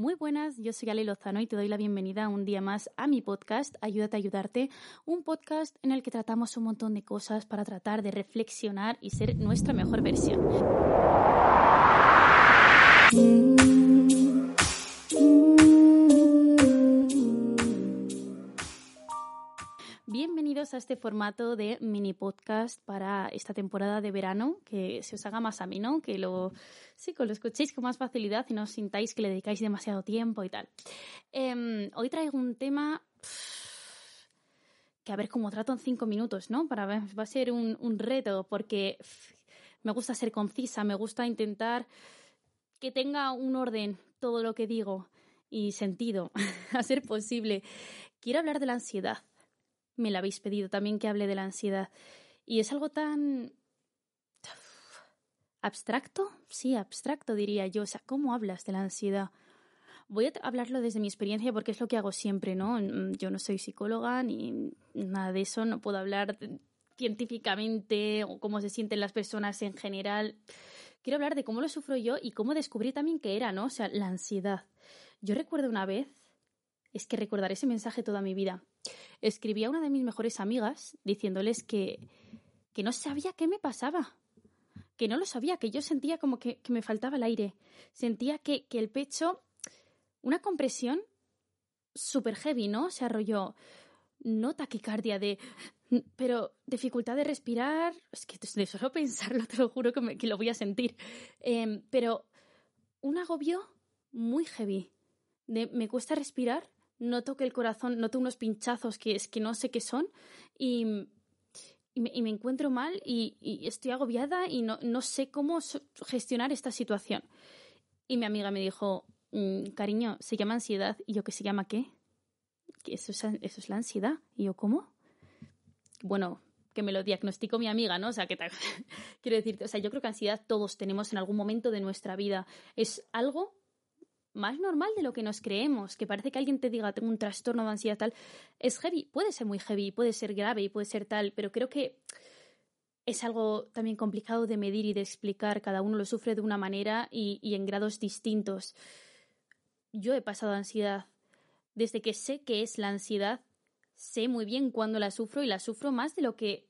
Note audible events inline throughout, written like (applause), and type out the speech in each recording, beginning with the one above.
Muy buenas, yo soy Ale Lozano y te doy la bienvenida un día más a mi podcast Ayúdate a ayudarte, un podcast en el que tratamos un montón de cosas para tratar de reflexionar y ser nuestra mejor versión. A este formato de mini podcast para esta temporada de verano, que se os haga más ameno, que lo, sí, que lo escuchéis con más facilidad y no os sintáis que le dedicáis demasiado tiempo y tal. Em, hoy traigo un tema que a ver cómo trato en cinco minutos, ¿no? Para ver, va a ser un reto porque me gusta ser concisa, me gusta intentar que tenga un orden todo lo que digo y sentido, (laughs) a ser posible. Quiero hablar de la ansiedad me la habéis pedido también que hable de la ansiedad. Y es algo tan abstracto, sí, abstracto diría yo. O sea, ¿cómo hablas de la ansiedad? Voy a hablarlo desde mi experiencia porque es lo que hago siempre, ¿no? Mm, yo no soy psicóloga ni nada de eso, no puedo hablar científicamente o cómo se sienten las personas en general. Quiero hablar de cómo lo sufro yo y cómo descubrí también que era, ¿no? O sea, la ansiedad. Yo recuerdo una vez, es que recordaré ese mensaje toda mi vida escribí a una de mis mejores amigas diciéndoles que, que no sabía qué me pasaba, que no lo sabía, que yo sentía como que, que me faltaba el aire, sentía que, que el pecho, una compresión súper heavy, ¿no? Se arrolló, no taquicardia de pero dificultad de respirar, es que de solo pensarlo te lo juro que, que lo voy a sentir, em, pero un agobio muy heavy, me cuesta respirar noto que el corazón, noto unos pinchazos que es que no sé qué son y, y, me, encuentro mal y, estoy agobiada y no, no, sé cómo gestionar esta situación. Y mi amiga me dijo, mm, cariño, se llama ansiedad. Y yo, ¿qué se llama qué? Que eso, es, eso es la ansiedad. Y yo, ¿cómo? Bueno, que me lo diagnosticó mi amiga, ¿no? O sea, que (laughs) quiero decirte, o sea, yo creo que ansiedad todos tenemos en algún momento de nuestra vida. Es algo más normal de lo que nos creemos, que parece que alguien te diga tengo un trastorno de ansiedad tal, es heavy, puede ser muy heavy, puede ser grave y puede ser tal, pero creo que es algo también complicado de medir y de explicar, cada uno lo sufre de una manera y, en grados distintos. Yo he pasado ansiedad. Desde que sé qué es la ansiedad, sé muy bien cuándo la sufro y la sufro más de lo que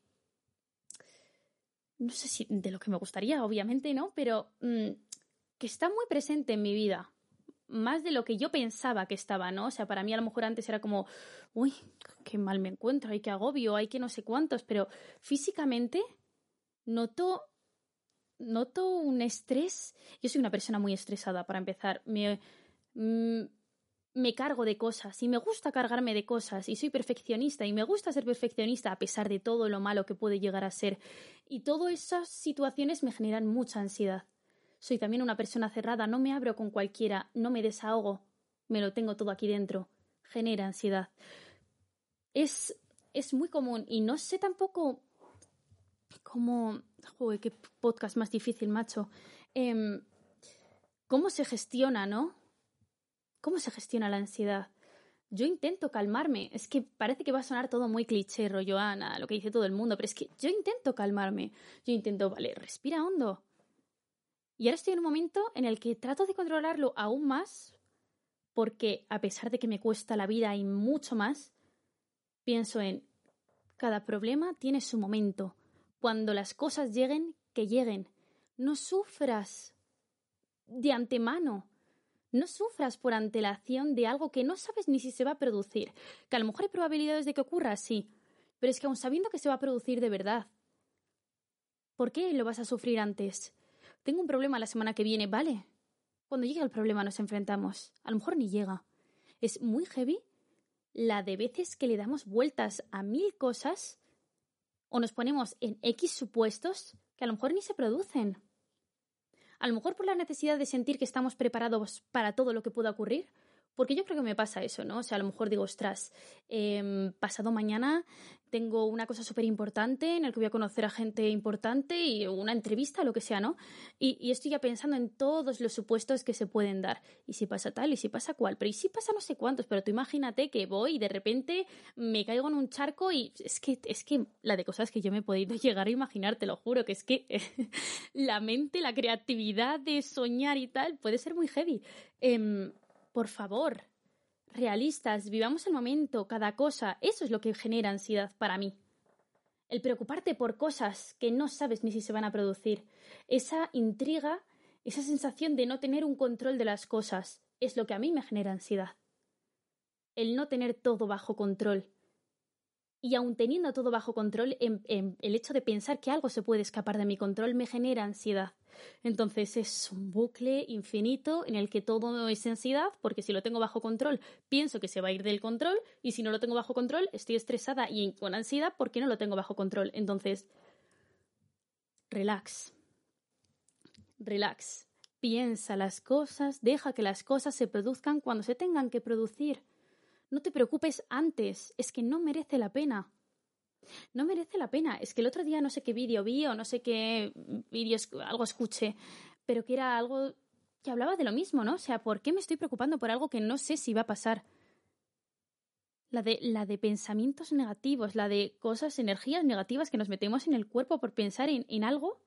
no sé si de lo que me gustaría, obviamente, ¿no? Pero mm, que está muy presente en mi vida más de lo que yo pensaba que estaba, ¿no? O sea, para mí a lo mejor antes era como, uy, qué mal me encuentro, hay que agobio, hay que no sé cuántos, pero físicamente noto noto un estrés. Yo soy una persona muy estresada para empezar. Me, mm, me cargo de cosas y me gusta cargarme de cosas y soy perfeccionista y me gusta ser perfeccionista a pesar de todo lo malo que puede llegar a ser. Y todas esas situaciones me generan mucha ansiedad. Soy también una persona cerrada, no me abro con cualquiera, no me desahogo, me lo tengo todo aquí dentro. Genera ansiedad. Es, es muy común y no sé tampoco cómo... Joder, qué podcast más difícil, macho. Em, ¿Cómo se gestiona, no? ¿Cómo se gestiona la ansiedad? Yo intento calmarme. Es que parece que va a sonar todo muy cliché, rollo Ana, lo que dice todo el mundo, pero es que yo intento calmarme. Yo intento, vale, respira hondo. Y ahora estoy en un momento en el que trato de controlarlo aún más, porque a pesar de que me cuesta la vida y mucho más, pienso en cada problema tiene su momento. Cuando las cosas lleguen, que lleguen. No sufras de antemano. No sufras por antelación de algo que no sabes ni si se va a producir. Que a lo mejor hay probabilidades de que ocurra, sí. Pero es que aun sabiendo que se va a producir de verdad, ¿por qué lo vas a sufrir antes? Tengo un problema la semana que viene, vale. Cuando llegue el problema nos enfrentamos. A lo mejor ni llega. Es muy heavy la de veces que le damos vueltas a mil cosas o nos ponemos en X supuestos que a lo mejor ni se producen. A lo mejor por la necesidad de sentir que estamos preparados para todo lo que pueda ocurrir, porque yo creo que me pasa eso, ¿no? O sea, a lo mejor digo, ostras, em, pasado mañana tengo una cosa súper importante en el que voy a conocer a gente importante y una entrevista, lo que sea, ¿no? Y, estoy ya pensando en todos los supuestos que se pueden dar. Y si pasa tal, y si pasa cual, pero y si pasa no sé cuántos, pero tú imagínate que voy y de repente me caigo en un charco y es que, es que la de cosas que yo me he podido (laughs) llegar a imaginar, te lo juro, que es que (laughs) la mente, la creatividad de soñar y tal puede ser muy heavy. Em, por favor, realistas, vivamos el momento, cada cosa, eso es lo que genera ansiedad para mí. El preocuparte por cosas que no sabes ni si se van a producir, esa intriga, esa sensación de no tener un control de las cosas, es lo que a mí me genera ansiedad. El no tener todo bajo control. Y aun teniendo todo bajo control, el hecho de pensar que algo se puede escapar de mi control me genera ansiedad. Entonces es un bucle infinito en el que todo es ansiedad, porque si lo tengo bajo control, pienso que se va a ir del control, y si no lo tengo bajo control, estoy estresada y con ansiedad porque no lo tengo bajo control. Entonces, relax. Relax. Piensa las cosas, deja que las cosas se produzcan cuando se tengan que producir. No te preocupes antes, es que no merece la pena no merece la pena. Es que el otro día no sé qué vídeo vi o no sé qué vídeo, algo escuché, pero que era algo que hablaba de lo mismo, ¿no? O sea, ¿por qué me estoy preocupando por algo que no sé si va a pasar? La de, la de pensamientos negativos, la de cosas, energías negativas que nos metemos en el cuerpo por pensar en, en algo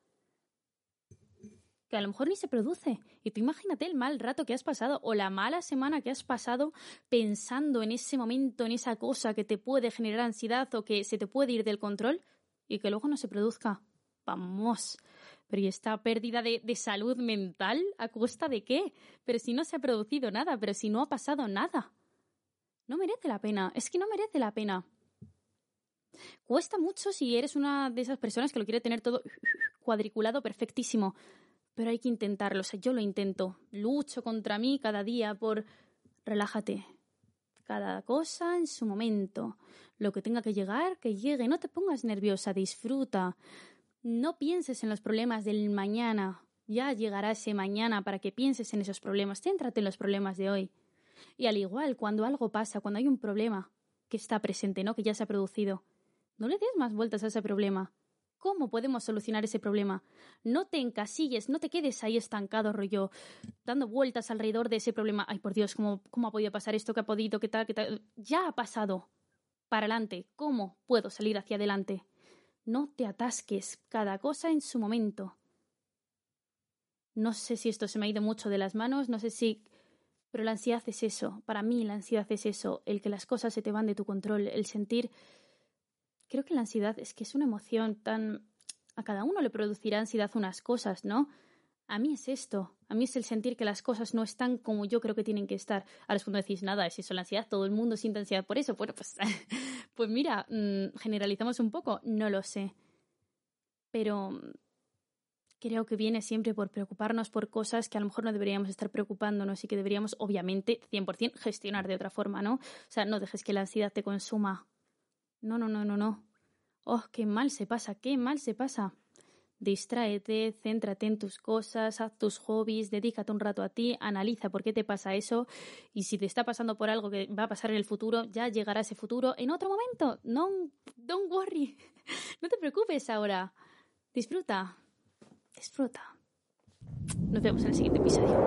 que a lo mejor ni se produce. Y tú imagínate el mal rato que has pasado o la mala semana que has pasado pensando en ese momento, en esa cosa que te puede generar ansiedad o que se te puede ir del control y que luego no se produzca. Vamos. Pero ¿y esta pérdida de, de salud mental a costa de qué? Pero si no se ha producido nada, pero si no ha pasado nada. No merece la pena. Es que no merece la pena. Cuesta mucho si eres una de esas personas que lo quiere tener todo cuadriculado perfectísimo pero hay que intentarlo. O sea, yo lo intento. Lucho contra mí cada día por relájate. Cada cosa en su momento. Lo que tenga que llegar, que llegue. No te pongas nerviosa, disfruta. No pienses en los problemas del mañana. Ya llegará ese mañana para que pienses en esos problemas. Céntrate en los problemas de hoy. Y al igual, cuando algo pasa, cuando hay un problema que está presente, ¿no? Que ya se ha producido, no le des más vueltas a ese problema cómo podemos solucionar ese problema. No te encasilles, no te quedes ahí estancado, rollo, dando vueltas alrededor de ese problema. Ay, por Dios, ¿cómo, cómo ha podido pasar esto? ¿Qué ha podido? ¿Qué tal? ¿Qué tal? Ya ha pasado. Para adelante. ¿Cómo puedo salir hacia adelante? No te atasques, cada cosa en su momento. No sé si esto se me ha ido mucho de las manos, no sé si... Pero la ansiedad es eso. Para mí la ansiedad es eso, el que las cosas se te van de tu control, el sentir creo que la ansiedad es que es una emoción tan... A cada uno le producirá ansiedad unas cosas, ¿no? A mí es esto, a mí es el sentir que las cosas no están como yo creo que tienen que estar. Ahora es cuando decís, nada, es eso la ansiedad, todo el mundo siente ansiedad por eso. Bueno, pues, (laughs) pues mira, mm, generalizamos un poco, no lo sé. Pero creo que viene siempre por preocuparnos por cosas que a lo mejor no deberíamos estar preocupándonos y que deberíamos, obviamente, 100% gestionar de otra forma, ¿no? O sea, no dejes que la ansiedad te consuma no, no, no, no, no. Oh, qué mal se pasa, qué mal se pasa. Distráete, céntrate en tus cosas, haz tus hobbies, dedícate un rato a ti, analiza por qué te pasa eso y si te está pasando por algo que va a pasar en el futuro, ya llegará ese futuro en otro momento. No, don't worry. (laughs) No te preocupes ahora. Disfruta. Disfruta. Nos vemos en el siguiente episodio.